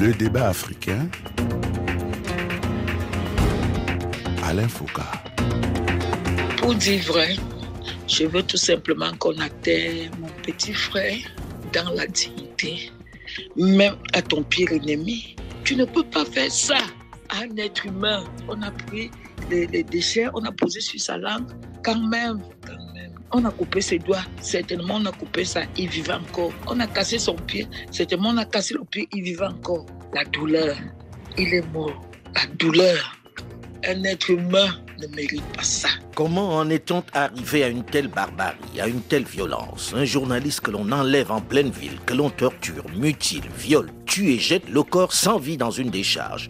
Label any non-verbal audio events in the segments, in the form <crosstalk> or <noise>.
Le débat africain. Alain Foucault. Pour dire vrai, je veux tout simplement qu'on atteigne mon petit frère dans la dignité, même à ton pire ennemi. Tu ne peux pas faire ça à un être humain. On a pris les, les déchets, on a posé sur sa langue. Quand même, quand même, on a coupé ses doigts. Certainement, on a coupé ça. Il vivait encore. On a cassé son pied. Certainement, on a cassé le pied. Il vivait encore. La douleur. Il est mort. La douleur. Un être humain ne mérite pas ça. Comment en est-on arrivé à une telle barbarie, à une telle violence? Un journaliste que l'on enlève en pleine ville, que l'on torture, mutile, viole, tue et jette le corps sans vie dans une décharge.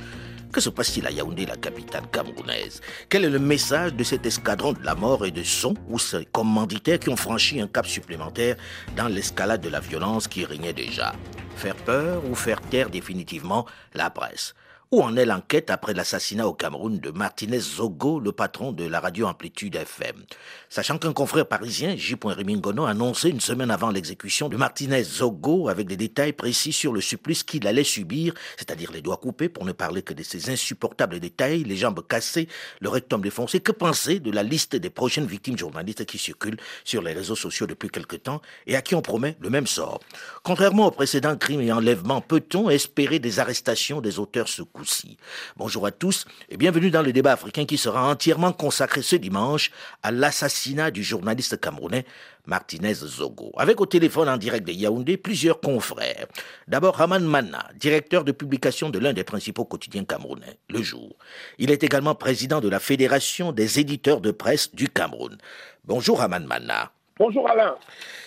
Que se passe-t-il à Yaoundé, la capitale camerounaise? Quel est le message de cet escadron de la mort et de son ou ces commanditaires qui ont franchi un cap supplémentaire dans l'escalade de la violence qui régnait déjà? Faire peur ou faire taire définitivement la presse? Où en est l'enquête après l'assassinat au Cameroun de Martinez Zogo, le patron de la radio Amplitude FM Sachant qu'un confrère parisien, J. Rimingono, annonçait une semaine avant l'exécution de Martinez Zogo avec des détails précis sur le supplice qu'il allait subir, c'est-à-dire les doigts coupés pour ne parler que de ces insupportables détails, les jambes cassées, le rectum défoncé, que penser de la liste des prochaines victimes journalistes qui circulent sur les réseaux sociaux depuis quelque temps et à qui on promet le même sort? Contrairement aux précédents crimes et enlèvements, peut-on espérer des arrestations des auteurs secoués Bonjour à tous et bienvenue dans le débat africain qui sera entièrement consacré ce dimanche à l'assassinat du journaliste camerounais Martinez Zogo. Avec au téléphone en direct de Yaoundé plusieurs confrères. D'abord Raman Mana, directeur de publication de l'un des principaux quotidiens camerounais, Le Jour. Il est également président de la Fédération des éditeurs de presse du Cameroun. Bonjour Raman Mana. Bonjour Alain.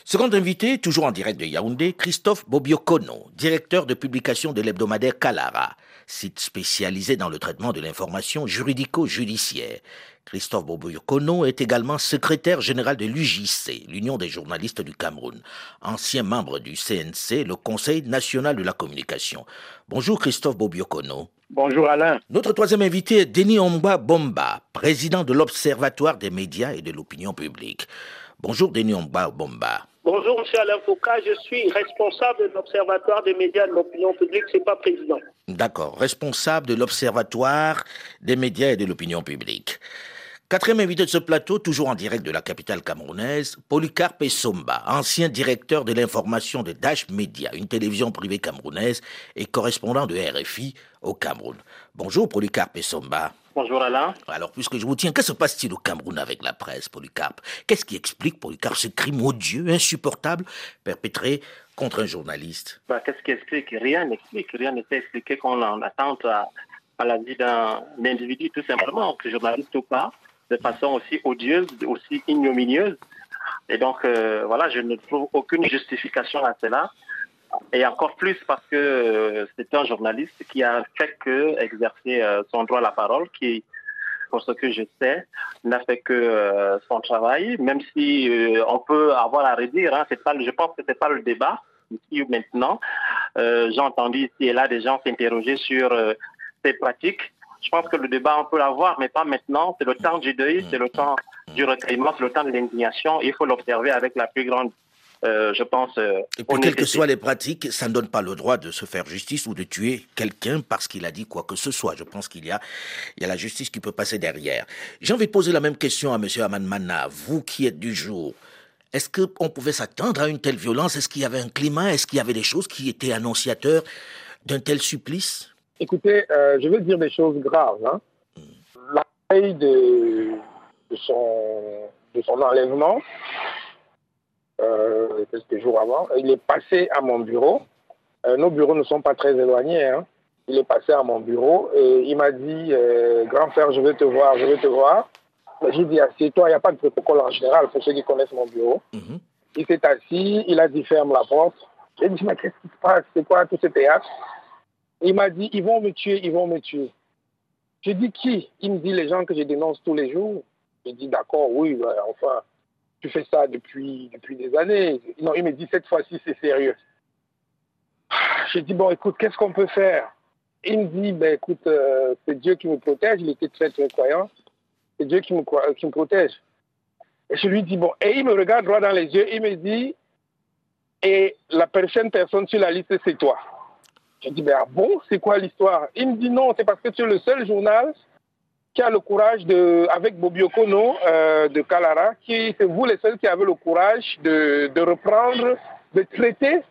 Second invité, toujours en direct de Yaoundé, Christophe Bobiokono, directeur de publication de l'hebdomadaire Kalara, site spécialisé dans le traitement de l'information juridico-judiciaire. Christophe Bobiokono est également secrétaire général de l'UJC, l'Union des journalistes du Cameroun, ancien membre du CNC, le Conseil national de la communication. Bonjour Christophe Bobiokono. Bonjour Alain. Notre troisième invité est Denis Omba Bomba, président de l'Observatoire des médias et de l'opinion publique. Bonjour Denis Omba Bomba. Bonjour M. Alain je suis responsable de l'Observatoire des médias et de l'opinion publique, c'est pas président. D'accord, responsable de l'Observatoire des médias et de l'opinion publique. Quatrième invité de ce plateau, toujours en direct de la capitale camerounaise, Polycarpe Somba, ancien directeur de l'information de Dash Media, une télévision privée camerounaise et correspondant de RFI au Cameroun. Bonjour Polycarpe Somba. Bonjour Alain. Alors, puisque je vous tiens, que se passe-t-il au Cameroun avec la presse, Polycarpe? Qu'est-ce qui explique, Polycarpe, ce crime odieux, insupportable, perpétré contre un journaliste? Bah, Qu'est-ce qui explique? Rien n'explique. Rien n'est expliqué qu'on en attente à, la vie d'un individu, tout simplement, que journaliste ou pas, de façon aussi odieuse, aussi ignominieuse. Et donc, euh, voilà, je ne trouve aucune justification à cela. Et encore plus parce que euh, c'est un journaliste qui a fait que exercer euh, son droit à la parole, qui, pour ce que je sais, n'a fait que euh, son travail, même si on peut avoir à redire. Hein, pas, je pense que c'est pas le débat ici ou maintenant. J'ai entendu ici et là des gens s'interroger sur ces pratiques. Je pense que le débat, on peut l'avoir, mais pas maintenant. C'est le temps du deuil, c'est le temps du recueillement, c'est le temps de l'indignation. Il faut l'observer avec la plus grande euh, je pense. Euh, et puis, quelles que soient les pratiques, ça ne donne pas le droit de se faire justice ou de tuer quelqu'un parce qu'il a dit quoi que ce soit. Je pense qu'il y a, il y a la justice qui peut passer derrière. J'ai envie de poser la même question à M. Aman Mana, vous qui êtes du jour. Est-ce qu'on pouvait s'attendre à une telle violence? Est-ce qu'il y avait un climat? Est-ce qu'il y avait des choses qui étaient annonciateurs d'un tel supplice? Écoutez, euh, je veux dire des choses graves. Hein. Hmm. La veille de, son, de son enlèvement, euh, quelques jours avant. Il est passé à mon bureau. Euh, nos bureaux ne sont pas très éloignés. Hein. Il est passé à mon bureau et il m'a dit euh, Grand frère, je veux te voir, je veux te voir. J'ai dit Assieds-toi, il n'y a pas de protocole en général pour ceux qui connaissent mon bureau. Mhm. Il s'est assis, il a dit Ferme la porte. J'ai dit Mais qu'est-ce qui se passe? C'est quoi tout ce théâtre? Il m'a dit Ils vont me tuer, ils vont me tuer. J'ai dit Qui? Il me dit Les gens que je dénonce tous les jours. J'ai dit D'accord, oui, enfin tu fais ça depuis, depuis des années. Non, il me dit, cette fois-ci, c'est sérieux. J'ai dit, bon, écoute, qu'est-ce qu'on peut faire? Il me dit, ben écoute, euh, c'est Dieu qui me protège. Il était très, très croyant. C'est Dieu qui me, qui me protège. Et je lui dis, bon, et il me regarde droit dans les yeux. Il me dit, et la prochaine personne sur la liste, c'est toi. J'ai dit, ben ah bon, c'est quoi l'histoire? Il me dit non, c'est parce que tu es le seul journal qui a le courage de, avec Bobby Okono euh, de Kalara, qui c'est vous les seuls qui avez le courage de, de reprendre, de traiter,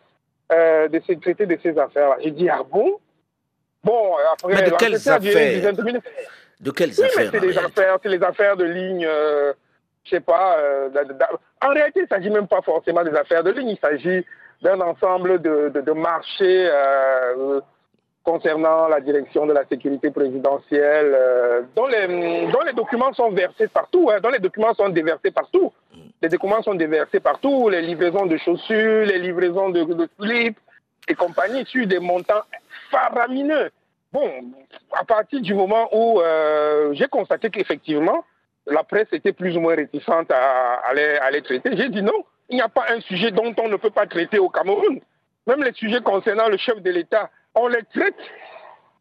euh, de se traiter de ces affaires-là. J'ai dit ah bon? Bon, après, mais de quelles affaires? De quelles oui, affaires C'est des affaires, c'est les affaires de ligne. Euh, je sais pas. Euh, en réalité, il ne s'agit même pas forcément des affaires de ligne. Il s'agit d'un ensemble de, de, de marchés euh, concernant la direction de la sécurité présidentielle, euh, dont, les, dont les documents sont versés partout, hein, dont les documents sont déversés partout. Les documents sont déversés partout, les livraisons de chaussures, les livraisons de, de slips et compagnie, sur des montants faramineux. Bon, à partir du moment où euh, j'ai constaté qu'effectivement, la presse était plus ou moins réticente à, à, à les traiter, j'ai dit non, il n'y a pas un sujet dont on ne peut pas traiter au Cameroun. Même les sujets concernant le chef de l'État, on les traite.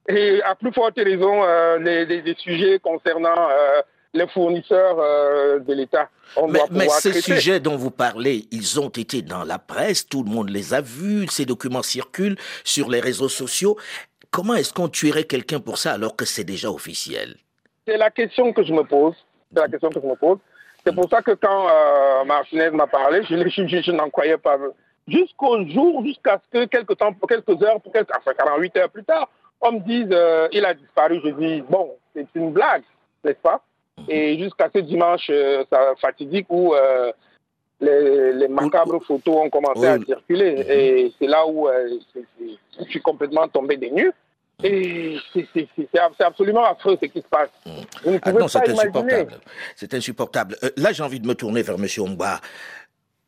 Et à plus forte raison, euh, les, les, les, sujets concernant euh, les fournisseurs euh, de l'État. Mais, mais ces traiter. sujets dont vous parlez, ils ont été dans la presse, tout le monde les a vus, ces documents circulent sur les réseaux sociaux. Comment est-ce qu'on tuerait quelqu'un pour ça alors que c'est déjà officiel? C'est la question que je me pose. C'est la question que je me pose. C'est pour ça que quand euh, Martinez m'a parlé, je, je, je, je n'en croyais pas jusqu'au jour, jusqu'à ce que quelques temps, quelques heures, quelques, enfin 48 heures plus tard, on me dise euh, il a disparu. Je dis bon, c'est une blague, n'est-ce pas? Et jusqu'à ce dimanche euh, ça, fatidique où euh, les, les, macabres photos ont commencé oui. à circuler. -hmm. Et c'est là où je suis complètement tombé des nues. Et c'est absolument affreux ce qui se passe. Vous ne pouvez ah non, c'est insupportable. C'est insupportable. Euh, là, j'ai envie de me tourner vers M. Omba.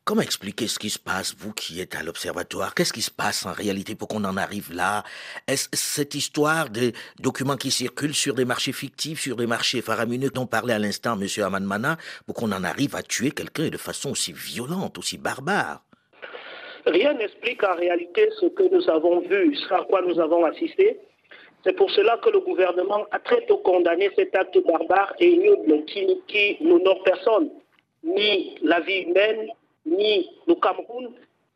Comment expliquer ce qui se passe, vous qui êtes à l'observatoire? Qu'est-ce qui se passe en réalité pour qu'on en arrive là? Est-ce cette histoire de documents qui circulent sur des marchés fictifs, sur des marchés faramineux dont parlait à l'instant M. Amanmana, pour qu'on en arrive à tuer quelqu'un de façon aussi violente, aussi barbare? Rien n'explique en réalité ce que nous avons vu, ce à quoi nous avons assisté. C'est pour cela que le gouvernement a très tôt condamné cet acte barbare et ignoble qui, qui n'honore personne, ni la vie humaine, ni le Cameroun,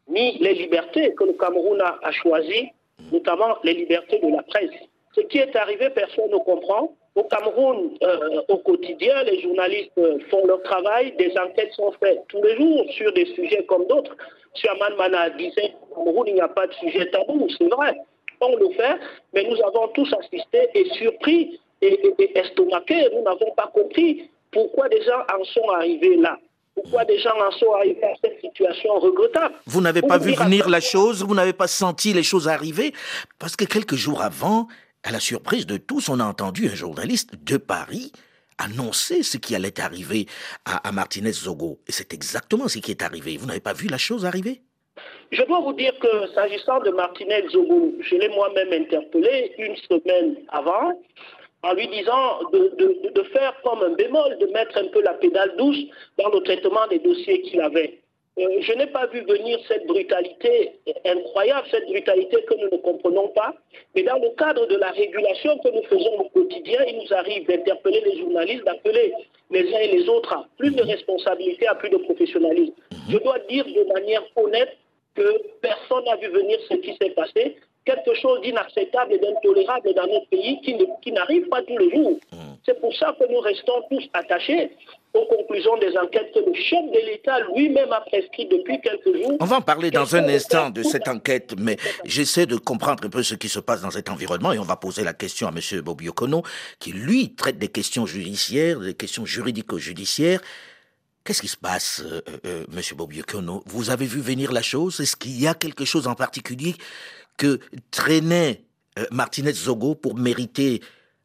ni les libertés que le Cameroun a, choisies, notamment les libertés de la presse. Ce qui est arrivé, personne ne comprend. Au Cameroun, euh, au quotidien, les journalistes font leur travail, des enquêtes sont faites tous les jours sur des sujets comme d'autres. Suaman Mana disait qu'au Cameroun, il n'y a pas de sujet tabou, c'est vrai. On le fait, mais nous avons tous assisté et surpris et, et, et. Nous n'avons pas compris pourquoi des gens en sont arrivés là. Pourquoi des gens en sont arrivés à cette situation regrettable Vous n'avez pas vu venir la chose, vous n'avez pas senti les choses arriver, parce que quelques jours avant, à la surprise de tous, on a entendu un journaliste de Paris annoncer ce qui allait arriver à, à Martinez Zogo. Et c'est exactement ce qui est arrivé. Vous n'avez pas vu la chose arriver? Je dois vous dire que s'agissant de Martinez Zogo, je l'ai moi-même interpellé une semaine avant en lui disant de, faire comme un bémol, de mettre un peu la pédale douce dans le traitement des dossiers qu'il avait. Euh, je n'ai pas vu venir cette brutalité incroyable, cette brutalité que nous ne comprenons pas. Mais dans le cadre de la régulation que nous faisons au quotidien, il nous arrive d'interpeller les journalistes, d'appeler les uns et les autres à plus de responsabilité, à plus de professionnalisme. Je dois dire de manière honnête que personne n'a vu venir ce qui s'est passé quelque chose d'inacceptable et d'intolérable dans notre pays qui, qui n'arrive pas tous les jours. Mmh. C'est pour ça que nous restons tous attachés aux conclusions des enquêtes que le chef de l'État lui-même a prescrit depuis quelques jours. On va en parler dans un instant de cette enquête, mais j'essaie de comprendre un peu ce qui se passe dans cet environnement et on va poser la question à M. Bobby Okono, qui lui traite des questions judiciaires, des questions juridico-judiciaires. Qu'est-ce qui se passe, euh, euh, Monsieur Bobby Okono Vous avez vu venir la chose? Est-ce qu'il y a quelque chose en particulier que traînait euh, Martinez Zogo pour mériter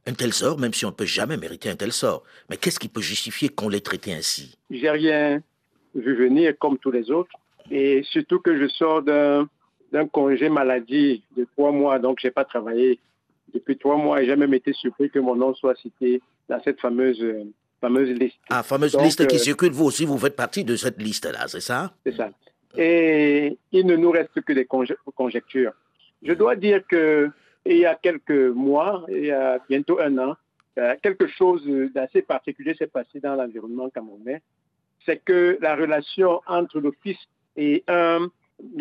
un tel sort, même si on ne peut jamais mériter un tel sort? Mais qu'est-ce qui peut justifier qu'on l'ait traité ainsi? J'ai rien vu venir comme tous les autres. Et surtout que je sors d'un, congé maladie de trois mois, donc je n'ai pas travaillé depuis trois mois et j'ai même été surpris que mon nom soit cité dans cette fameuse, fameuse liste. Ah, fameuse donc, liste qui euh, circule, vous aussi, vous faites partie de cette liste-là, c'est ça? C'est ça. Et il ne nous reste que des conjectures. Je dois dire que il y a quelques mois, il y a bientôt un an, quelque chose d'assez particulier s'est passé dans l'environnement camerounais. C'est que la relation entre fils et un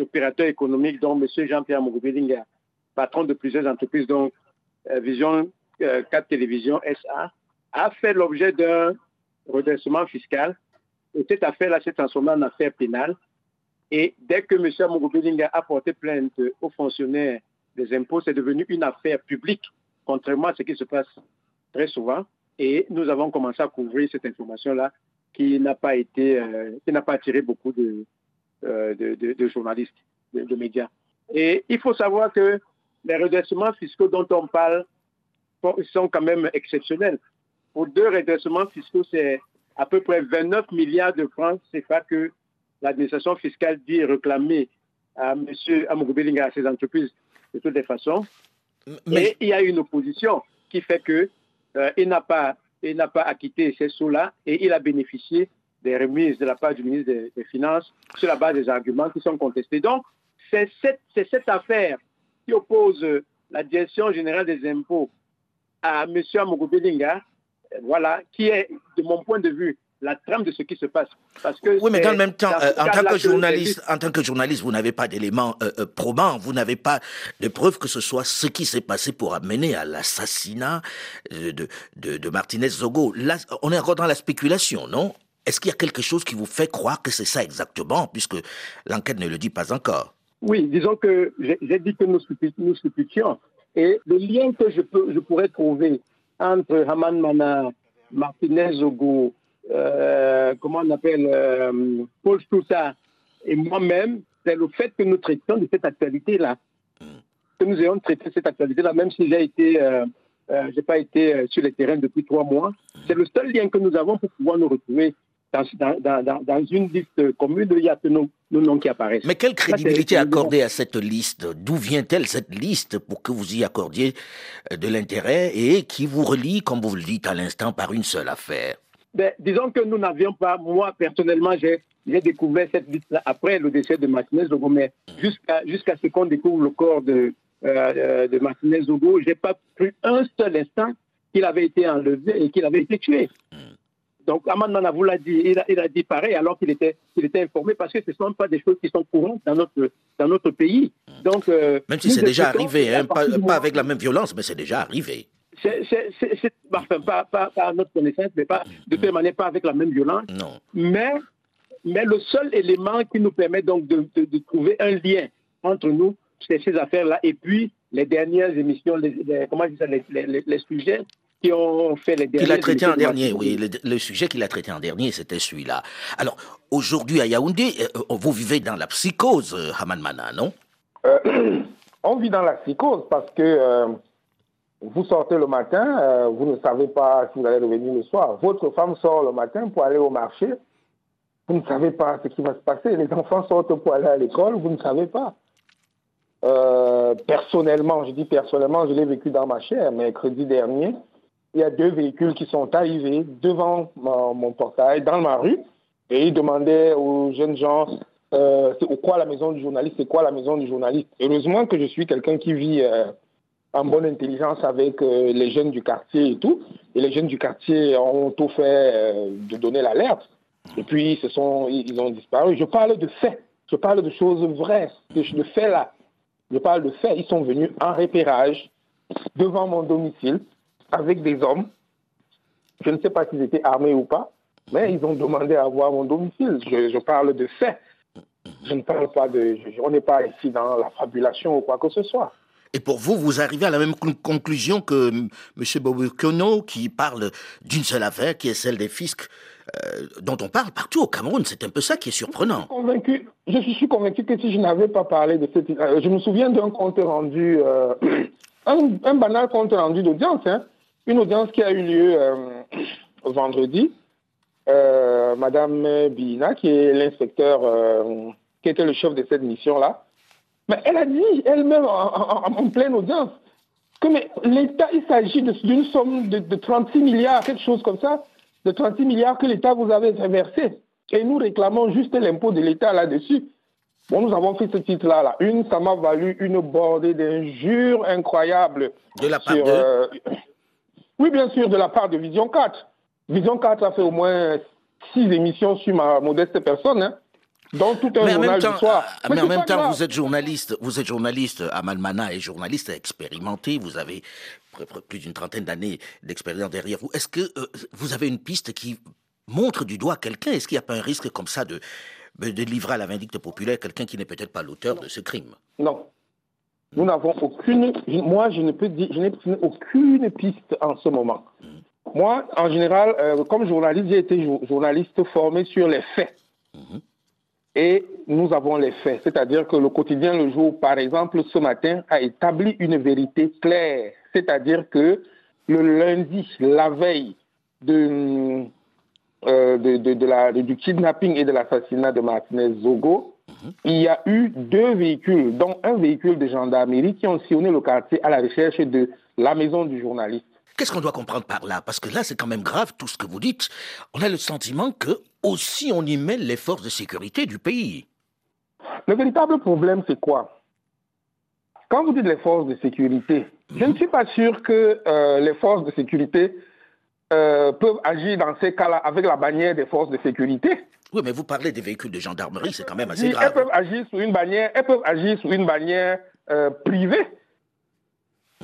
opérateur économique dont M. Jean-Pierre Mogobelinga patron de plusieurs entreprises, dont Vision 4 Télévision SA, a fait l'objet d'un redressement fiscal. Et cette affaire-là s'est transformée en affaire pénale. Et dès que M. Amogo a porté plainte aux fonctionnaires des impôts, c'est devenu une affaire publique, contrairement à ce qui se passe très souvent. Et nous avons commencé à couvrir cette information-là qui n'a pas été, euh, qui n'a pas attiré beaucoup de, euh, de, journalistes, de, médias. Et il faut savoir que les redressements fiscaux dont on parle sont quand même exceptionnels. Pour deux redressements fiscaux, c'est à peu près 29 milliards de francs CFA que l'administration fiscale dit réclamer à M. Amogobelinga, à ses entreprises, de toutes les façons. Mais... Et il y a une opposition qui fait qu'il euh, n'a pas, n'a pas acquitté ces sous-là et il a bénéficié des remises de la part du ministre des, Finances sur la base des arguments qui sont contestés. Donc, c'est cette, cette affaire qui oppose la direction générale des impôts à M. Amogobelinga voilà, qui est, de mon point de vue, la trame de ce qui se passe. Parce que oui, mais dans le même temps, euh, en, tant que journaliste, en tant que journaliste, vous n'avez pas d'éléments euh, euh, probants, vous n'avez pas de preuves que ce soit ce qui s'est passé pour amener à l'assassinat de, de, Martinez Zogo. Là, on est encore dans la spéculation, non? Est-ce qu'il y a quelque chose qui vous fait croire que c'est ça exactement, puisque l'enquête ne le dit pas encore? Oui, disons que j'ai dit que nous, nous supputions. Et le lien que je, peux, je pourrais trouver entre Haman Mana, Martinez Ogo, euh, comment on appelle, euh, Paul Stouta et moi-même, c'est le fait que nous traitions de cette actualité-là. Que nous ayons traité cette actualité-là, même si j'ai été, euh, j'ai pas été sur le terrain depuis trois mois. C'est le seul lien que nous avons pour pouvoir nous retrouver dans, une liste commune, il y a que nos, noms qui apparaissent. Mais quelle crédibilité accorder à cette liste D'où vient-elle cette liste pour que vous y accordiez euh, de l'intérêt et qui vous relie, comme vous le dites à l'instant, par une seule affaire? Ben, Disons que nous n'avions pas, moi personnellement, j'ai découvert cette liste-là après le décès de Martinez Zogo, mais jusqu'à jusqu'à ce qu'on découvre le corps de, euh, de Martinez Zogo, je n'ai pas cru un seul instant qu'il avait été enlevé et qu'il avait été tué. Donc, Amand vous l'a dit, il a, dit pareil alors qu'il était, était informé parce que ce ne sont pas des choses qui sont courantes dans notre, dans notre pays. Donc, euh, même si c'est déjà arrivé, hein, pas, avec la même violence, mais c'est déjà arrivé. C'est, enfin, pas, pas, à notre connaissance, mais pas, de toute manière, pas avec la même violence. Non. Mais, mais le seul élément qui nous permet donc de, de, trouver un lien entre nous, c'est ces affaires-là. Et puis, les dernières émissions, les, comment les, les, les, sujets qui ont fait les derniers. Qu'il a traité en dernier, oui. Le, sujet qu'il a traité en dernier, c'était celui-là. Alors, aujourd'hui à Yaoundé, euh, vous vivez dans la psychose, euh, Haman Mana, non? Euh, On vit dans la psychose parce que vous sortez le matin, vous ne savez pas si vous allez revenir le soir. Votre femme sort le matin pour aller au marché. Vous ne savez pas ce qui va se passer. Les enfants sortent pour aller à l'école, vous ne savez pas. personnellement, je dis personnellement, je l'ai vécu dans ma chair, mercredi dernier il y a deux véhicules qui sont arrivés devant mon, portail, dans ma rue, et ils demandaient aux jeunes gens euh, c'est quoi la maison du journaliste, c'est quoi la maison du journaliste. Heureusement que je suis quelqu'un qui vit euh, en bonne intelligence avec euh, les jeunes du quartier et tout, et les jeunes du quartier ont tout fait de donner l'alerte, et puis ce sont, ils ont disparu. Je parle de faits, je parle de choses vraies, de, faits là. Je parle de faits, ils sont venus en repérage devant mon domicile avec des hommes. Je ne sais pas s'ils étaient armés ou pas, mais ils ont demandé à voir mon domicile. Je, parle de faits. Je ne parle pas de. on n'est pas ici dans la fabulation ou quoi que ce soit. Et pour vous, vous arrivez à la même conclusion que M. Kono, qui parle d'une seule affaire, qui est celle des fiscs, euh, dont on parle partout au Cameroun. C'est un peu ça qui est surprenant. Je suis convaincu, que si je n'avais pas parlé de cette... Euh, je me souviens d'un compte rendu, euh, <clears throat> un, banal compte rendu d'audience, hein, une audience qui a eu lieu euh, <clears throat> vendredi. Euh, Madame Bina, qui est l'inspecteur, euh, qui était le chef de cette mission-là, mais elle a dit elle-même en, pleine audience que l'État, il s'agit d'une somme de, 36 milliards, quelque chose comme ça, de 36 milliards que l'État vous avait versé. Et nous réclamons juste l'impôt de l'État là-dessus. Bon, nous avons fait ce titre-là. Là. Une, ça m'a valu une bordée d'injures incroyables. De la part de... Oui, bien sûr, de la part de Vision 4. Vision 4 a fait au moins six émissions sur ma modeste personne. Hein. dans tout un mais en journal même temps, du soir. ah, mais en même temps, grave. vous êtes journaliste, vous êtes journaliste, Amal Mana est journaliste expérimenté, vous avez plus d'une trentaine d'années d'expérience derrière vous. Est-ce que euh, vous avez une piste qui montre du doigt quelqu'un? Est-ce qu'il n'y a pas un risque comme ça de, de livrer à la vindicte populaire quelqu'un qui n'est peut-être pas l'auteur de ce crime? Non. Nous n'avons aucune. Moi, je ne peux dire. Je n'ai aucune piste en ce moment. Moi, en général, euh, comme journaliste, j'ai été jour- journaliste formé sur les faits. Et nous avons les faits. C'est-à-dire que le quotidien Le Jour, par exemple, ce matin, a établi une vérité claire. C'est-à-dire que le lundi, la veille de, euh, de, la, du kidnapping et de l'assassinat de Martinez Zogo, il y a eu deux véhicules, dont un véhicule de gendarmerie qui ont sillonné le quartier à la recherche de la maison du journaliste. Qu'est-ce qu'on doit comprendre par là? Parce que là, c'est quand même grave tout ce que vous dites. On a le sentiment que aussi on y mêle les forces de sécurité du pays. Le véritable problème, c'est quoi? Quand vous dites les forces de sécurité, je ne suis pas sûr que euh, les forces de sécurité euh, peuvent agir dans ces cas-là avec la bannière des forces de sécurité. Oui, mais vous parlez des véhicules de gendarmerie, c'est quand même assez Si elles grave. peuvent agir sous une bannière, elles peuvent agir sous une bannière euh, privée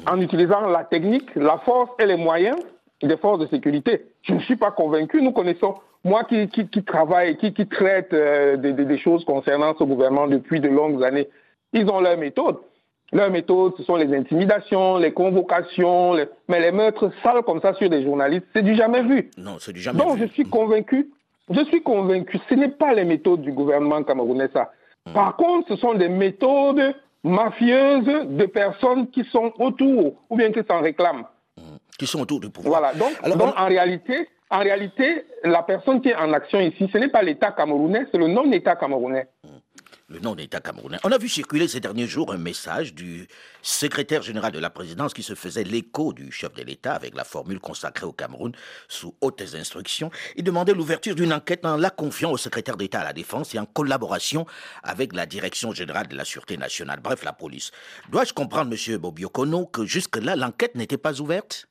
en utilisant la technique, la force et les moyens des forces de sécurité. Je ne suis pas convaincu. Nous connaissons, moi qui, qui, qui travaille, qui, qui traite euh, des, des- des choses concernant ce gouvernement depuis de longues années, ils ont leur méthode. Leur méthode, ce sont les intimidations, les convocations, les- mais les meurtres sales comme ça sur des journalistes, c'est du jamais vu. Non, c'est du jamais Donc vu. je suis convaincu, je suis convaincu, ce n'est pas les méthodes du gouvernement camerounais ça. Par contre, ce sont des méthodes mafieuses de personnes qui sont autour ou bien qui s'en réclament. Qui sont autour du pouvoir. Voilà. Donc, Alors, donc, on- en réalité, en réalité, la personne qui est en action ici, ce n'est pas l'État camerounais, c'est le non-État camerounais. Le nom d'État camerounais. On a vu circuler ces derniers jours un message du secrétaire général de la présidence qui se faisait l'écho du chef de l'État avec la formule consacrée au Cameroun sous hautes instructions. Il demandait l'ouverture d'une enquête en la confiant au secrétaire d'État à la Défense et en collaboration avec la Direction générale de la Sûreté nationale, bref, la police. Dois-je comprendre, monsieur Bobiokono, que jusque-là, l'enquête n'était pas ouverte?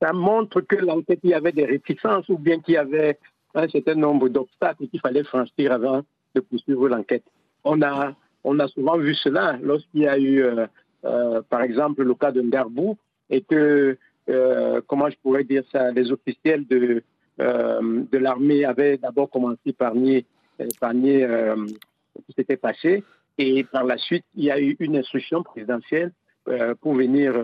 Ça montre que l'enquête, il y avait des réticences ou bien qu'il y avait un certain nombre d'obstacles qu'il fallait franchir avant de poursuivre l'enquête. On a, on a souvent vu cela lorsqu'il y a eu, euh, euh, par exemple, le cas de Ndarbou et que, euh, comment je pourrais dire ça, les officiels de, euh, de l'armée avaient d'abord commencé par nier, euh, par nier euh, ce qui s'était passé et par la suite, il y a eu une instruction présidentielle pour venir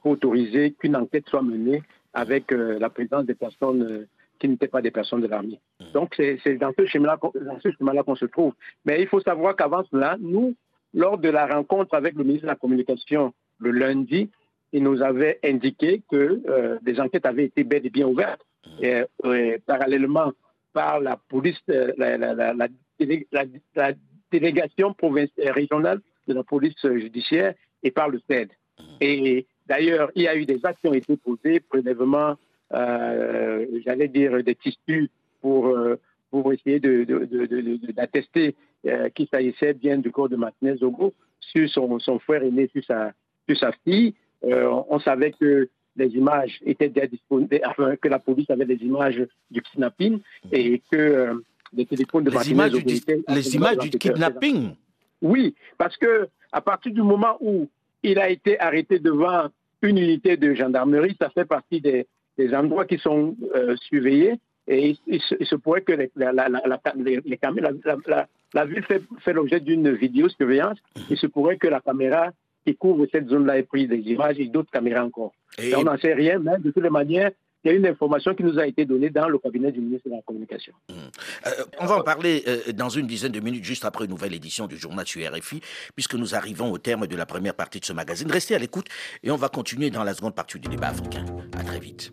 pour autoriser qu'une enquête soit menée avec la présence des personnes qui n'étaient pas des personnes de l'armée. Donc c'est dans ce schéma-là qu'on se trouve. Mais il faut savoir qu'avant cela, nous, lors de la rencontre avec le ministre de la Communication le lundi, il nous avait indiqué que euh, des enquêtes avaient été bel et bien ouvertes. Et, euh, parallèlement par la police, euh, la, la- la- la délé- la- la délégation régionale de la police judiciaire et par le CED. Et d'ailleurs, il y a eu des actes qui ont été posées, prélèvement, j'allais dire, des tissus pour, euh, pour essayer de- de- de- de- d'attester euh, qu'il s'agissait bien du corps de Martinez Zogo sur son, son frère aîné, sur sa, sur sa fille. Euh, on, savait que les images étaient déjà disponibles, <laughs> enfin, que la police avait des images du kidnapping et que euh, les téléphones de Les Martinez images du, les images du kidnapping? Oui, parce que à partir du moment où il a été arrêté devant une unité de gendarmerie, ça fait partie des, des endroits qui sont euh, surveillés. Et il, il se, il se pourrait que les, la, la, la, la, les- les caméras- la, la- la ville fait, fait l'objet d'une vidéosurveillance. Il se pourrait que la caméra qui couvre cette zone-là ait pris des images et d'autres caméras encore. Et- Et on n'en sait rien, mais de toutes les manières, il y a une information qui nous a été donnée dans le cabinet du ministre de la Communication. Euh, on va en parler euh, dans une dizaine de minutes, juste après une nouvelle édition du journal sur RFI, puisque nous arrivons au terme de la première partie de ce magazine. Restez à l'écoute et on va continuer dans la seconde partie du débat africain. À très vite.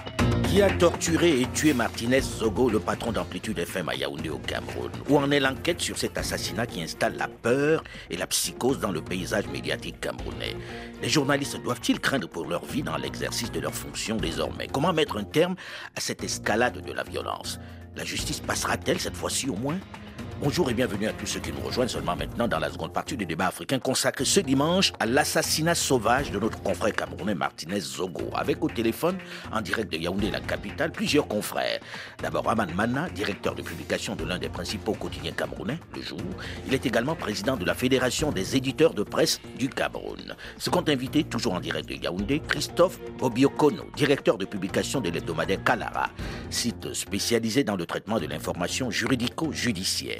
Qui a torturé et tué Martinez Zogo, le patron d'Amplitude FM à Yaoundé au Cameroun? Où en est l'enquête sur cet assassinat qui installe la peur et la psychose dans le paysage médiatique camerounais? Les journalistes doivent-ils craindre pour leur vie dans l'exercice de leurs fonctions désormais? Comment mettre un terme à cette escalade de la violence? La justice passera-t-elle cette fois-ci au moins? Bonjour et bienvenue à tous ceux qui nous rejoignent seulement maintenant dans la seconde partie du débat africain consacré ce dimanche à l'assassinat sauvage de notre confrère camerounais Martinez Zogo. Avec au téléphone, en direct de Yaoundé, la capitale, plusieurs confrères. D'abord Aman Mana, directeur de publication de l'un des principaux quotidiens camerounais, Le Jour. Il est également président de la Fédération des éditeurs de presse du Cameroun. Second invité, toujours en direct de Yaoundé, Christophe Bobiokono, directeur de publication de l'hebdomadaire Kalara, site spécialisé dans le traitement de l'information juridico-judiciaire.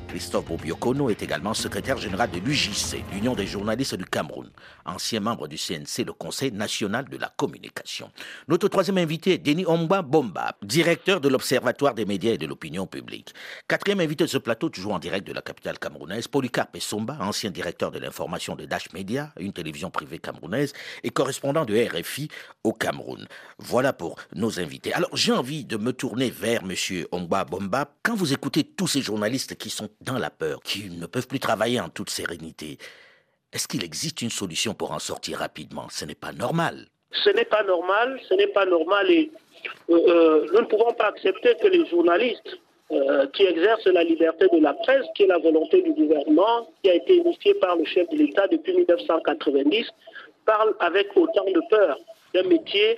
Christophe Bobiokono est également secrétaire général de l'UJC, l'Union des journalistes du Cameroun, ancien membre du CNC, le Conseil national de la communication. Notre troisième invité est Denis Omba Bomba, directeur de l'Observatoire des médias et de l'opinion publique. Quatrième invité de ce plateau, toujours en direct de la capitale camerounaise, Polycarpe Somba, ancien directeur de l'information de Dash Media, une télévision privée camerounaise, et correspondant de RFI au Cameroun. Voilà pour nos invités. Alors j'ai envie de me tourner vers Monsieur Omba Bomba. Quand vous écoutez tous ces journalistes qui sont dans la peur, qui ne peuvent plus travailler en toute sérénité. Est-ce qu'il existe une solution pour en sortir rapidement? Ce n'est pas normal. Ce n'est pas normal, ce n'est pas normal et euh, euh, nous ne pouvons pas accepter que les journalistes euh, qui exercent la liberté de la presse, qui est la volonté du gouvernement, qui a été initiée par le chef de l'État depuis 1990, parlent avec autant de peur d'un métier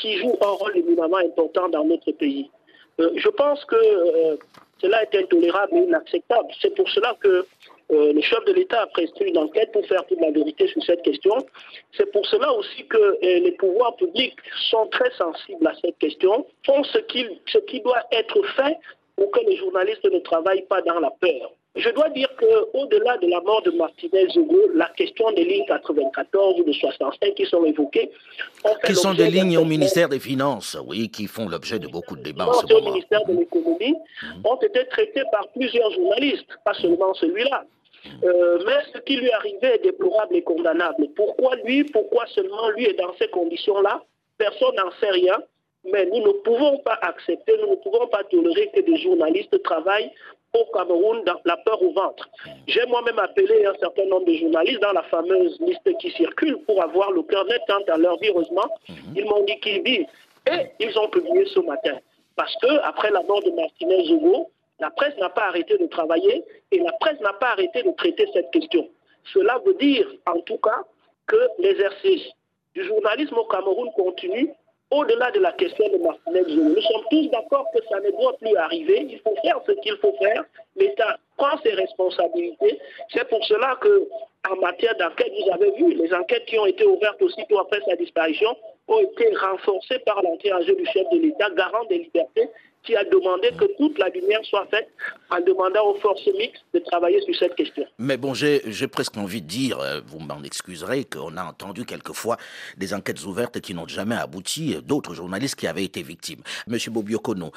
qui joue un rôle éminemment important dans notre pays. je pense que cela est intolérable et inacceptable. C'est pour cela que euh, le chef de l'État a prescrit une enquête pour faire toute la vérité sur cette question. C'est pour cela aussi que euh, les pouvoirs publics sont très sensibles à cette question, font ce, ce qui doit être fait pour que les journalistes ne travaillent pas dans la peur. Je dois dire qu'au-delà de la mort de Martinez Zogo, la question des lignes 94 ou de 65 qui sont évoquées. Qui sont des lignes au ministère des Finances, oui, qui font l'objet de beaucoup de débats en ce moment. au ministère de l'économie mhm. ont été traitées par plusieurs journalistes, pas seulement celui-là. Mhm. Euh, mais ce qui lui arrivait est déplorable et condamnable. Pourquoi lui Pourquoi seulement lui Et dans ces conditions-là Personne n'en sait rien. Mais nous ne pouvons pas accepter, nous ne pouvons pas tolérer que des journalistes travaillent au Cameroun dans la peur au ventre. J'ai moi-même appelé un certain nombre de journalistes dans la fameuse liste qui circule pour avoir le cœur net quant à leur vie. Heureusement, mhm. ils m'ont dit qu'ils vivent. Et ils ont publié ce matin. Parce que après la mort de Martinez Zogo, la presse n'a pas arrêté de travailler et la presse n'a pas arrêté de traiter cette question. Cela veut dire, en tout cas, que l'exercice du journalisme au Cameroun continue au-delà de la question de Martinez Nous sommes tous d'accord que ça ne doit plus arriver. Il faut faire ce qu'il faut faire. L'État prend ses responsabilités. C'est pour cela que, en matière d'enquête, vous avez vu, les enquêtes qui ont été ouvertes aussitôt après sa disparition ont été renforcées par l'entrée du chef de l'État, garant des libertés qui a demandé que toute la lumière soit faite en demandant aux forces mixtes de travailler sur cette question. Mais bon, j'ai presque envie de dire, euh, vous m'en excuserez, qu'on a entendu quelquefois des enquêtes ouvertes qui n'ont jamais abouti, d'autres journalistes qui avaient été victimes. Monsieur Bobiokono,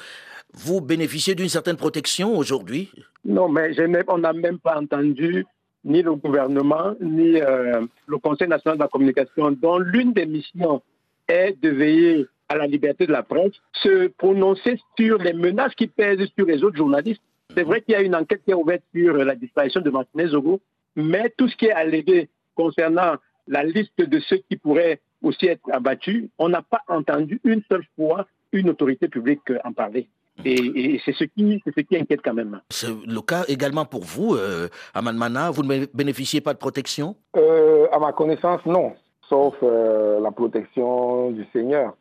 vous bénéficiez d'une certaine protection aujourd'hui? Non, mais on n'a même pas entendu ni le gouvernement, ni euh, le Conseil national de la communication, dont l'une des missions est de veiller à la liberté de la presse, se prononcer sur les menaces qui pèsent sur les autres journalistes. C'est vrai qu'il y a une enquête qui est ouverte sur la disparition de Martinez Zogo, mais tout ce qui est allégué concernant la liste de ceux qui pourraient aussi être abattus, on n'a pas entendu une seule fois une autorité publique en parler. Et, c'est ce qui, ce qui inquiète quand même. C'est le cas également pour vous, euh, Mana. Vous ne bénéficiez pas de protection? Euh, À ma connaissance, non. Sauf euh, la protection du Seigneur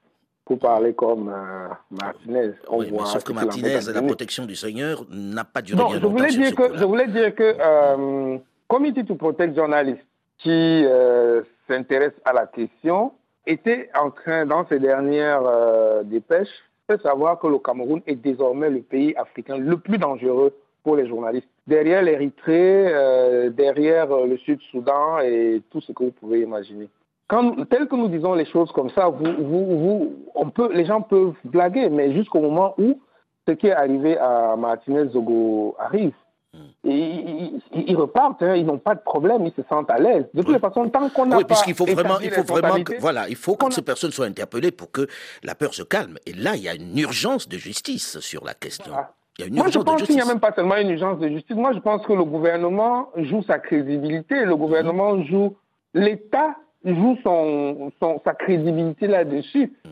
pour parler comme euh, Martinez. On oui, mais sauf que Martinez, la protection du Seigneur n'a pas duré non, je voulais dire que Je voulais dire que euh, Committee to Protect Journalists, qui euh, s'intéresse à la question, était en train, dans ses dernières euh, dépêches, de savoir que le Cameroun est désormais le pays africain le plus dangereux pour les journalistes. Derrière l'Érythrée, derrière le Sud-Soudan et tout ce que vous pouvez imaginer quand, tel que nous disons les choses comme ça, vous, vous, vous, on peut, les gens peuvent blaguer, mais jusqu'au moment où ce qui est arrivé à Martinez Zogo arrive. Hmm. ils, repartent, hein, ils n'ont pas de problème, ils se sentent à l'aise. De toute façon, tant qu'on n'a oui, puisqu'il faut vraiment, il faut vraiment que, voilà, il faut que ces personnes soient interpellées pour que la peur se calme. Et là, il y a une urgence de justice sur la question. Il y a une Moi, je pense qu'il n'y a même pas seulement une urgence de justice. Moi, je pense que le gouvernement joue sa crédibilité. Le gouvernement joue, l'État joue son, son, sa crédibilité là-dessus. Mm.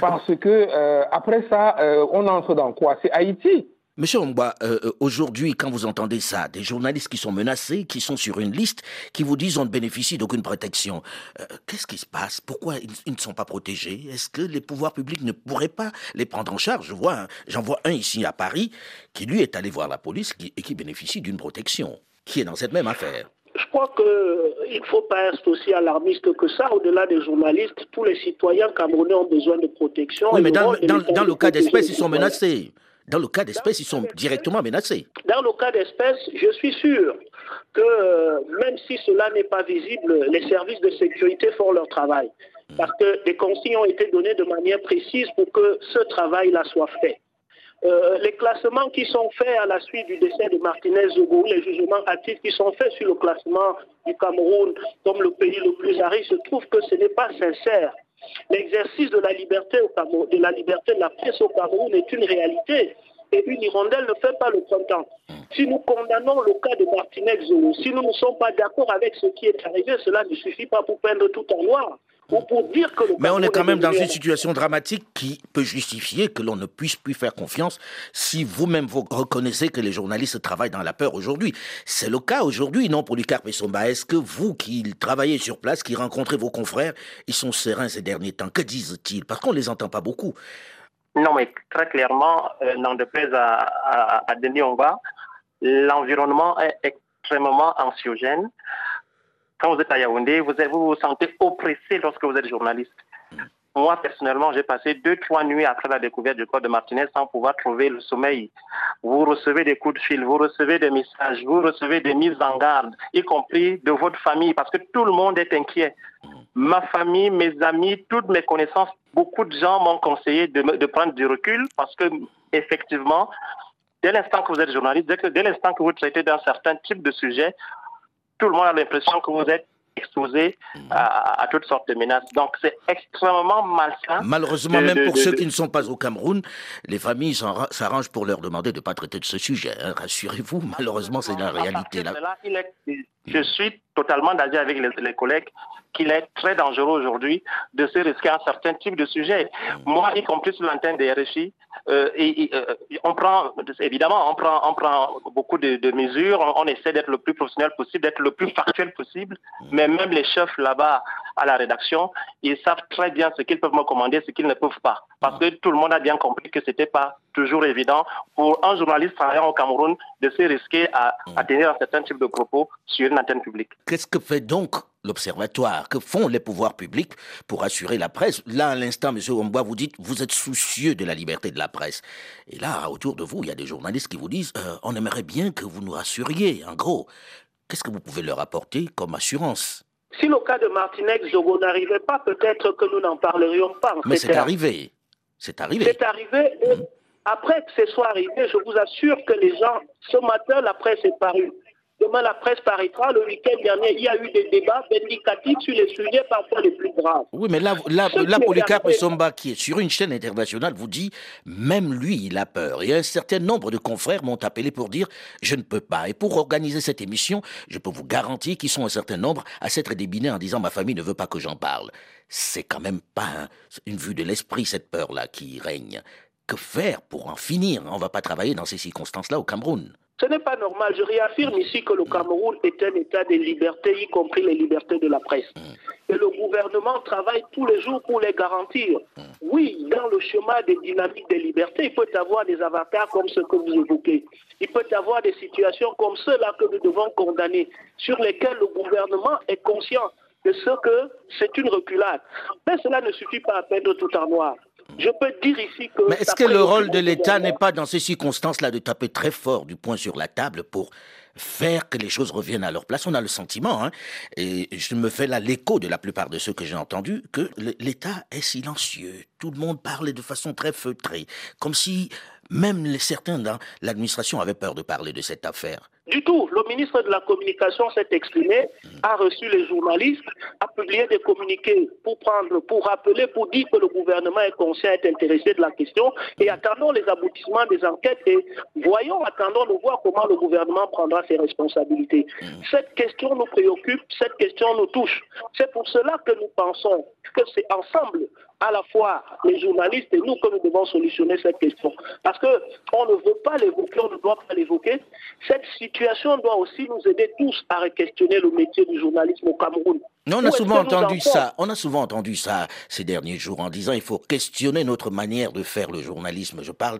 Parce que euh, après ça, euh, on entre dans quoi? C'est Haïti. Monsieur Omba, euh, aujourd'hui, quand vous entendez ça, des journalistes qui sont menacés, qui sont sur une liste, qui vous disent on ne bénéficie d'aucune protection, qu'est-ce qui se passe? Pourquoi ils, ne sont pas protégés? Est-ce que les pouvoirs publics ne pourraient pas les prendre en charge? Je vois, j'en vois un ici à Paris qui lui est allé voir la police et qui bénéficie d'une protection, qui est dans cette même affaire. Je crois qu'il ne faut pas être aussi alarmiste que ça. Au-delà des journalistes, tous les citoyens camerounais ont besoin de protection. Oui, mais dans, dans le cas d'espèce, ils sont menacés. Dans le cas d'espèce, ils sont directement menacés. Dans le cas d'espèce, je suis sûr que euh, même si cela n'est pas visible, les services de sécurité font leur travail. Parce que des consignes ont été données de manière précise pour que ce travail-là soit fait. Euh, les classements qui sont faits à la suite du décès de Martinez Zogo, les jugements actifs qui sont faits sur le classement du Cameroun comme le pays le plus risque, je trouve que ce n'est pas sincère. L'exercice de la liberté de la liberté de la presse au Cameroun est une réalité. Et une hirondelle ne fait pas le printemps. Si nous condamnons le cas de Martinez Zolo, si nous ne sommes pas d'accord avec ce qui est arrivé, cela ne suffit pas pour peindre tout en noir. Mais on est quand même dans une situation dramatique qui peut justifier que l'on ne puisse plus faire confiance si vous-même vous reconnaissez que les journalistes travaillent dans la peur aujourd'hui. C'est le cas aujourd'hui, non, pour Lucas Pessomba Est-ce que vous qui travaillez sur place, qui rencontrez vos confrères, ils sont sereins ces derniers temps? Que disent-ils? Parce qu'on ne les entend pas beaucoup. Non, mais très clairement, euh, n'en déplaise à, à, à Denis l'environnement est extrêmement anxiogène quand vous êtes à Yaoundé, vous vous, sentez oppressé lorsque vous êtes journaliste. Moi, personnellement, j'ai passé deux, trois nuits après la découverte du corps de Martinez sans pouvoir trouver le sommeil. Vous recevez des coups de fil, vous recevez des messages, vous recevez des mises en garde, y compris de votre famille, parce que tout le monde est inquiet. Ma famille, mes amis, toutes mes connaissances, beaucoup de gens m'ont conseillé de, de, prendre du recul parce que, effectivement, dès l'instant que vous êtes journaliste, dès l'instant que vous traitez d'un certain type de sujet, tout le monde a l'impression que vous êtes exposé mhm. à, toutes sortes de menaces. Donc c'est extrêmement malsain. Malheureusement, même pour ceux qui ne sont pas au Cameroun, les familles s'arrangent pour leur demander de ne pas traiter de ce sujet. Hein. Rassurez-vous, malheureusement, c'est la réalité. Là. je suis totalement d'accord avec les, collègues qu'il est très dangereux aujourd'hui de se risquer à un certain type de sujet. Mhm. Moi, y compris sur l'antenne des RFI, euh, et, euh, on prend, évidemment, on prend, on prend beaucoup de, mesures, on, essaie d'être le plus professionnel possible, d'être le plus factuel possible, mm. mais même les chefs là-bas à la rédaction, ils savent très bien ce qu'ils peuvent me commander, ce qu'ils ne peuvent pas. Parce que tout le monde a bien compris que ce n'était pas toujours évident pour un journaliste travaillant au Cameroun de se risquer à, à tenir un certain type de propos sur une antenne publique. Qu'est-ce que fait donc l'Observatoire Que font les pouvoirs publics pour assurer la presse Là, à l'instant, Monsieur Ombois, vous dites, vous êtes soucieux de la liberté de la presse. Et là, autour de vous, il y a des journalistes qui vous disent, euh, on aimerait bien que vous nous rassuriez, en gros. Qu'est-ce que vous pouvez leur apporter comme assurance? Si le cas de Martinez Jogo n'arrivait pas, peut-être que nous n'en parlerions pas. Mais c'est arrivé. C'est arrivé. C'est arrivé. Mmh. Après que ce soit arrivé, je vous assure que les gens, ce matin, la presse est parue. Demain, la presse paraîtra. Le week-end dernier, il y a eu des débats vindicatifs sur les sujets parfois les plus graves. Oui, mais là, là, Polycarpe Somba, qui est sur une chaîne internationale, vous dit même lui, il a peur. Et un certain nombre de confrères m'ont appelé pour dire je ne peux pas. Et pour organiser cette émission, je peux vous garantir qu'ils sont un certain nombre à s'être débinés en disant ma famille ne veut pas que j'en parle. C'est quand même pas une vue de l'esprit, cette peur-là, qui règne. Que faire pour en finir? On ne va pas travailler dans ces circonstances-là au Cameroun. Ce n'est pas normal. Je réaffirme ici que le Cameroun est un État de liberté, y compris les libertés de la presse. Et le gouvernement travaille tous les jours pour les garantir. Oui, dans le chemin des dynamiques des libertés, il peut y avoir des avatars comme ceux que vous évoquez. Il peut y avoir des situations comme ceux-là que nous devons condamner, sur lesquelles le gouvernement est conscient de ce que c'est une reculade. Mais cela ne suffit pas à peindre tout en noir. Je peux dire ici que... Mais est-ce que le rôle de l'État n'est pas dans ces circonstances-là de taper très fort du poing sur la table pour faire que les choses reviennent à leur place? On a le sentiment, hein, et je me fais là l'écho de la plupart de ceux que j'ai entendus, que l'État est silencieux. Tout le monde parle de façon très feutrée, comme si même certains dans l'administration avaient peur de parler de cette affaire. Du tout. Le ministre de la Communication s'est exprimé, a reçu les journalistes, a publié des communiqués pour prendre, pour rappeler, pour dire que le gouvernement est conscient, est intéressé de la question et attendons les aboutissements des enquêtes et voyons, attendons de voir comment le gouvernement prendra ses responsabilités. Cette question nous préoccupe, cette question nous touche. C'est pour cela que nous pensons que c'est ensemble à la fois les journalistes et nous que nous devons solutionner cette question. Parce qu'on ne veut pas l'évoquer, on ne doit pas l'évoquer. Cette situation doit aussi nous aider tous à questionner le métier du journalisme au Cameroun. On a souvent entendu ça. On a souvent entendu ça ces derniers jours en disant il faut questionner notre manière de faire le journalisme. Je parle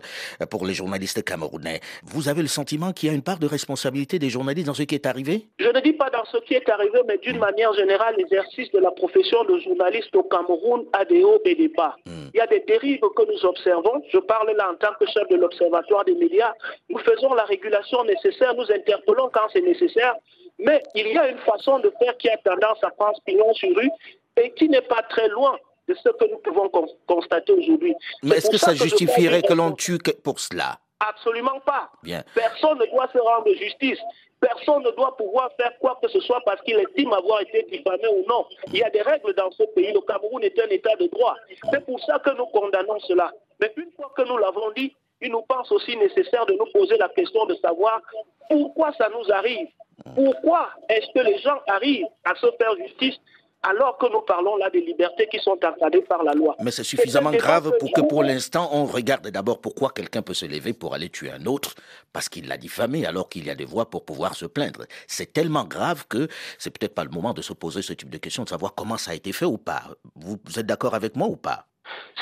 pour les journalistes camerounais. Vous avez le sentiment qu'il y a une part de responsabilité des journalistes dans ce qui est arrivé? Je ne dis pas dans ce qui est arrivé, mais d'une manière générale, l'exercice de la profession de journaliste au Cameroun a des hauts et des bas. Hmm. Il y a des dérives que nous observons. Je parle là en tant que chef de l'Observatoire des médias. Nous faisons la régulation nécessaire, nous interpellons quand c'est nécessaire, mais il y a une façon de faire qui a tendance à prendre pignon sur rue et qui n'est pas très loin de ce que nous pouvons constater aujourd'hui. Mais est-ce que ça, justifierait que l'on tue pour cela? Absolument pas. Personne ne doit se rendre justice. Personne ne doit pouvoir faire quoi que ce soit parce qu'il estime avoir été diffamé ou non. Il y a des règles dans ce pays. Le Cameroun est un État de droit. C'est pour ça que nous condamnons cela. Mais une fois que nous l'avons dit, il nous pense aussi nécessaire de nous poser la question de savoir pourquoi ça nous arrive. Pourquoi est-ce que les gens arrivent à se faire justice alors que nous parlons là des libertés qui sont encadrées par la loi. Mais c'est suffisamment grave pour que pour l'instant on regarde d'abord pourquoi quelqu'un peut se lever pour aller tuer un autre parce qu'il l'a diffamé alors qu'il y a des voies pour pouvoir se plaindre. C'est tellement grave que c'est peut-être pas le moment de se poser ce type de questions, de savoir comment ça a été fait ou pas. Vous, êtes d'accord avec moi ou pas?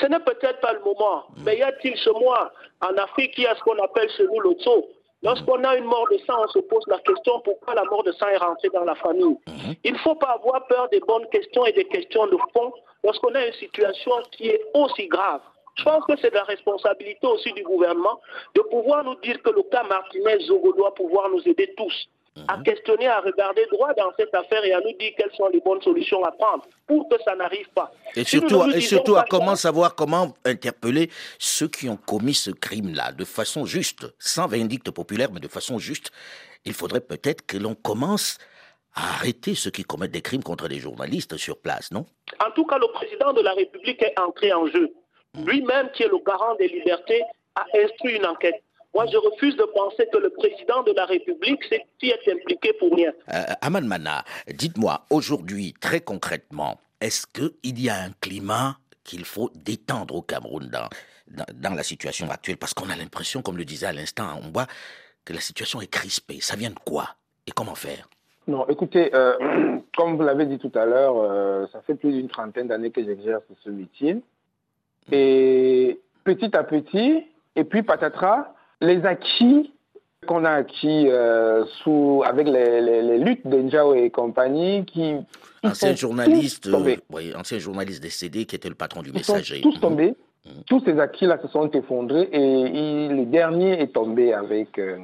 Ce n'est peut-être pas le moment, mais y a-t-il ce mois en Afrique, il y a ce qu'on appelle chez nous le Lorsqu'on a une mort de sang, on se pose la question pourquoi la mort de sang est rentrée dans la famille. Mhm. Il ne faut pas avoir peur des bonnes questions et des questions de fond lorsqu'on a une situation qui est aussi grave. Je pense que c'est la responsabilité aussi du gouvernement de pouvoir nous dire que le cas Martinez-Zogo doit pouvoir nous aider tous à mhm. questionner, à regarder droit dans cette affaire et à nous dire quelles sont les bonnes solutions à prendre pour que ça n'arrive pas. Et surtout, et surtout à comment savoir comment interpeller ceux qui ont commis ce crime-là de façon juste, sans vindicte populaire, mais de façon juste. Il faudrait peut-être que l'on commence à arrêter ceux qui commettent des crimes contre les journalistes sur place, non? En tout cas, le président de la République est entré en jeu. Mhm. Lui-même, qui est le garant des libertés, a instruit une enquête. Moi, je refuse de penser que le président de la République s'est impliqué pour rien. Euh, Aman Mana, dites-moi, aujourd'hui, très concrètement, est-ce qu'il y a un climat qu'il faut détendre au Cameroun dans, dans, la situation actuelle? Parce qu'on a l'impression, comme le disait à l'instant, on voit que la situation est crispée. Ça vient de quoi? Et comment faire? Non, écoutez, euh, <clears throat> comme vous l'avez dit tout à l'heure, euh, ça fait plus d'une trentaine d'années que j'exerce ce métier. Et petit à petit, et puis patatras, les acquis qu'on a acquis euh, sous, avec les, luttes de et compagnie, qui. Ancien journaliste, euh, ancien journaliste décédé qui était le patron du messager. Sont tous mhm. tombés. Mhm. Tous ces acquis-là se sont effondrés et le dernier est tombé avec euh,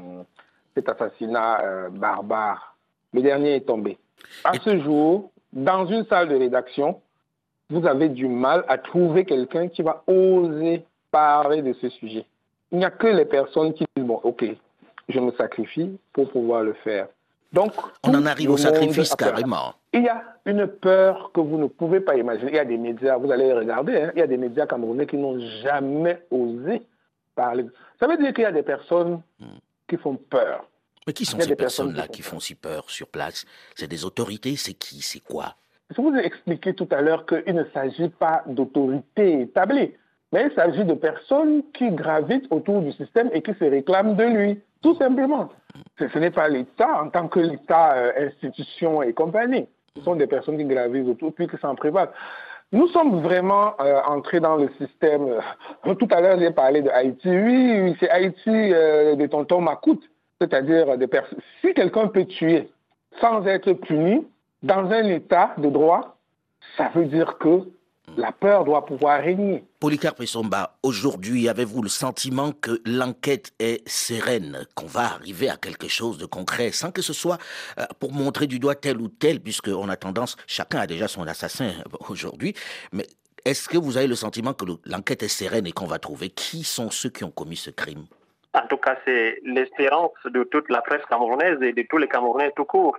cet assassinat barbare. Le dernier est tombé. À ce jour, dans une salle de rédaction, vous avez du mal à trouver quelqu'un qui va oser parler de ce sujet. Il n'y a que les personnes qui disent, bon, ok, je me sacrifie pour pouvoir le faire. Donc, on en arrive au sacrifice carrément. Il y a une peur que vous ne pouvez pas imaginer. Il y a des médias, vous allez regarder, hein, il y a des médias camerounais qui n'ont jamais osé parler. Ça veut dire qu'il y a des personnes hmm. qui font peur. Mais qui sont ces personnes-là qui font si peur sur place? C'est des autorités? C'est qui? C'est quoi? Je vous ai expliqué tout à l'heure qu'il ne s'agit pas d'autorité établie mais il s'agit de personnes qui gravitent autour du système et qui se réclament de lui, tout simplement. Ce, n'est pas l'État en tant que l'État, euh, institution et compagnie. Ce sont des personnes qui gravitent autour puis qui s'en prévalent. Nous sommes vraiment euh, entrés dans le système. Euh, <laughs> tout à l'heure, j'ai parlé de Haïti. Oui, c'est Haïti de tonton Macoute. C'est-à-dire, de si quelqu'un peut tuer sans être puni dans un État de droit, ça veut dire que la peur doit pouvoir régner. Polycarpe Somba, aujourd'hui, avez-vous le sentiment que l'enquête est sereine, qu'on va arriver à quelque chose de concret, sans que ce soit euh, pour montrer du doigt tel ou tel, puisqu'on a tendance, chacun a déjà son assassin aujourd'hui, mais est-ce que vous avez le sentiment que l'enquête est sereine et qu'on va trouver qui sont ceux qui ont commis ce crime? En tout cas, c'est l'espérance de toute la presse camerounaise et de tous les Camerounais tout court.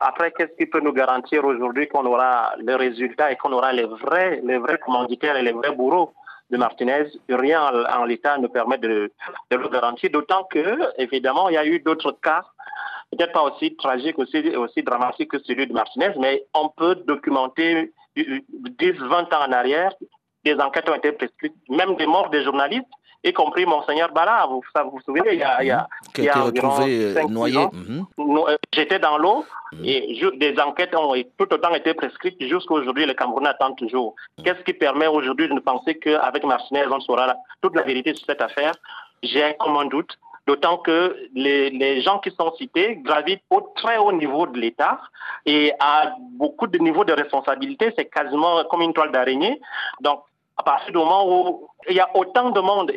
Après, qu'est-ce qui peut nous garantir aujourd'hui qu'on aura le résultat et qu'on aura les vrais, les vrais commanditaires et les vrais bourreaux de Martinez? Rien en, l'état ne permet de, le garantir, d'autant que, évidemment, il y a eu d'autres cas peut-être pas aussi tragiques, aussi, aussi dramatiques que celui de Martinez, mais on peut documenter 10, 20 ans en arrière, des enquêtes ont été prescrites, même des morts des journalistes, y compris Monseigneur Bala, vous vous, souvenez, il y a, il y a, qui a été retrouvé euh, noyé. Mhm. Euh, j'étais dans l'eau mhm. et des enquêtes ont tout autant été prescrites jusqu'à aujourd'hui. Les Camerounais attendent toujours. Mhm. Qu'est-ce qui permet aujourd'hui de penser qu'avec Martinez, on saura toute la vérité sur cette affaire? J'ai comme un doute. D'autant que les, les, gens qui sont cités gravitent au très haut niveau de l'État et à beaucoup de niveaux de responsabilité. C'est quasiment comme une toile d'araignée. Donc, partir du moment où il y a autant de monde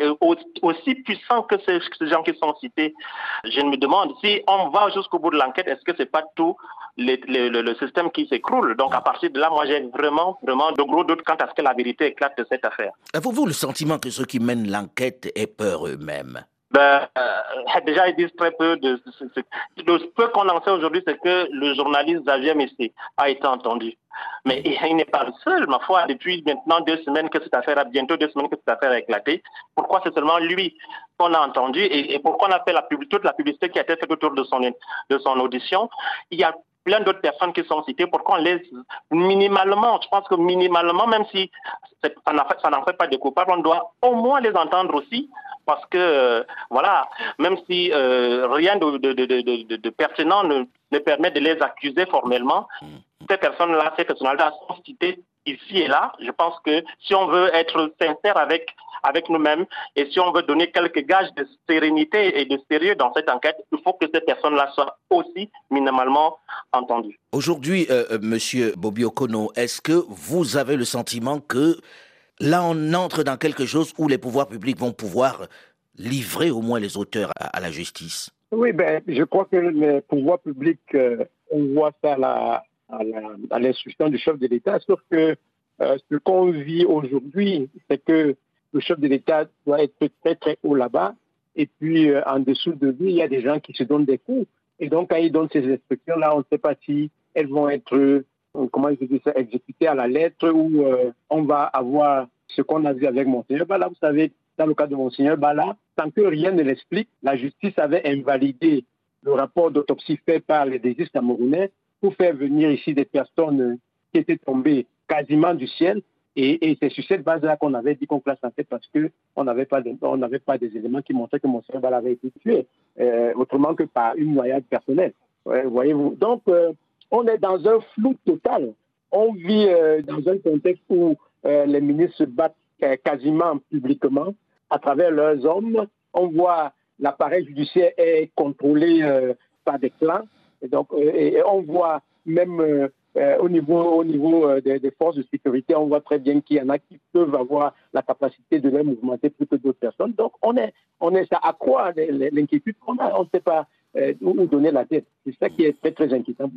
aussi puissant que ces, gens qui sont cités, je me demande si on va jusqu'au bout de l'enquête, est-ce que c'est pas tout le, le, système qui s'écroule? Donc à partir de là, moi j'ai vraiment, vraiment de gros doutes quant à ce que la vérité éclate de cette affaire. Avez-vous le sentiment que ceux qui mènent l'enquête aient peur eux-mêmes? Ben, euh, <laughs> déjà, ils disent très peu de, Le peu qu'on en sait aujourd'hui, c'est que le journaliste Xavier Messi a été entendu. Mais <laughs> il n'est pas le seul, ma foi, depuis maintenant deux semaines que cette affaire a, bientôt deux semaines que cette affaire a éclaté. Pourquoi c'est seulement lui qu'on a entendu et, pourquoi on a fait la, toute la publicité qui a été faite autour de son, de son audition? Il y a plein d'autres personnes qui sont citées. Pourquoi on les minimalement, je pense que minimalement, même si ça n'en fait, fait, pas de coupables, on doit au moins les entendre aussi parce que, euh, voilà, même si euh, rien de, de, pertinent ne, ne, permet de les accuser formellement, ces personnes-là, ces personnes-là sont citées ici et là. Je pense que si on veut être sincère avec avec nous-mêmes et si on veut donner quelques gages de sérénité et de sérieux dans cette enquête, il faut que ces personnes-là soient aussi minimalement entendues. Aujourd'hui, euh, Monsieur Bobby Okono, est-ce que vous avez le sentiment que Là, on entre dans quelque chose où les pouvoirs publics vont pouvoir livrer au moins les auteurs à, la justice. Oui, ben, je crois que les pouvoirs publics, euh, on voit ça à, l'instruction du chef de l'État, sauf que euh, ce qu'on vit aujourd'hui, c'est que le chef de l'État doit être très très haut là-bas, et puis euh, en dessous de lui, il y a des gens qui se donnent des coups. Et donc, quand ils donnent ces instructions-là, on ne sait pas si elles vont être comment je dis ça, exécuté à la lettre où euh, on va avoir ce qu'on a vu avec Monseigneur Bala. Vous savez, dans le cas de Monseigneur Bala, tant que rien ne l'explique, la justice avait invalidé le rapport d'autopsie fait par les dégistes camerounais pour faire venir ici des personnes qui étaient tombées quasiment du ciel. Et, c'est sur cette base-là qu'on avait dit qu'on classe en parce qu'on n'avait pas, pas des éléments qui montraient que Monseigneur Bala avait été tué, euh, autrement que par une noyade personnelle. voyez-vous. Donc, euh, on est dans un flou total. On vit euh, dans un contexte où euh, les ministres se battent euh, quasiment publiquement à travers leurs hommes. On voit l'appareil judiciaire est contrôlé par des clans. Et donc, on voit même au niveau, au niveau des, forces de sécurité, on voit très bien qu'il y en a qui peuvent avoir la capacité de les mouvementer plus que d'autres personnes. Donc, on est, on est, ça accroît l'inquiétude qu'on a. On ne sait pas euh, où donner la tête. C'est ça qui est très, très inquiétant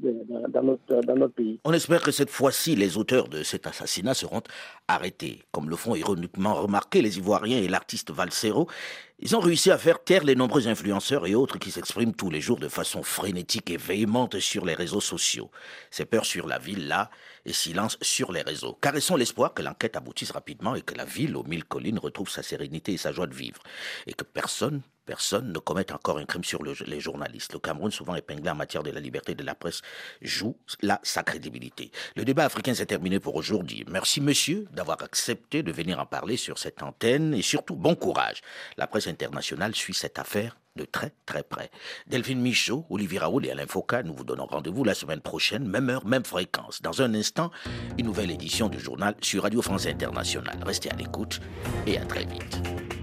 dans notre pays. On espère que cette fois-ci, les auteurs de cet assassinat seront arrêtés. Comme le font ironiquement remarquer les Ivoiriens et l'artiste Valsero, ils ont réussi à faire taire les nombreux influenceurs et autres qui s'expriment tous les jours de façon frénétique et véhémente sur les réseaux sociaux. C'est peur sur la ville là et silence sur les réseaux. Caressons l'espoir que l'enquête aboutisse rapidement et que la ville aux mille collines retrouve sa sérénité et sa joie de vivre. Et que personne personne ne commette encore un crime sur les journalistes. Le Cameroun, souvent épinglé en matière de la liberté de la presse, joue là sa crédibilité. Le débat africain s'est terminé pour aujourd'hui. Merci, monsieur, d'avoir accepté de venir en parler sur cette antenne et surtout, bon courage. La presse internationale suit cette affaire de très très près. Delphine Michaud, Olivier Raoul et Alain Foucault, nous vous donnons rendez-vous la semaine prochaine, même heure, même fréquence. Dans un instant, une nouvelle édition du journal sur Radio France Internationale. Restez à l'écoute et à très vite.